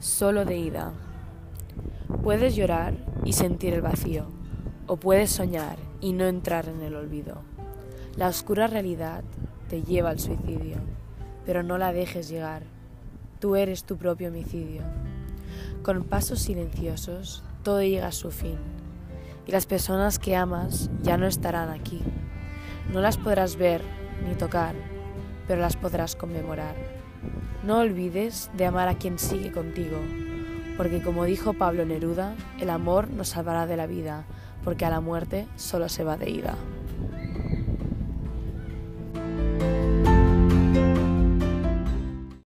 solo de ida. Puedes llorar y sentir el vacío, o puedes soñar y no entrar en el olvido. La oscura realidad te lleva al suicidio, pero no la dejes llegar. Tú eres tu propio homicidio. Con pasos silenciosos, todo llega a su fin, y las personas que amas ya no estarán aquí. No las podrás ver ni tocar, pero las podrás conmemorar. No olvides de amar a quien sigue contigo, porque como dijo Pablo Neruda, el amor nos salvará de la vida, porque a la muerte solo se va de ida.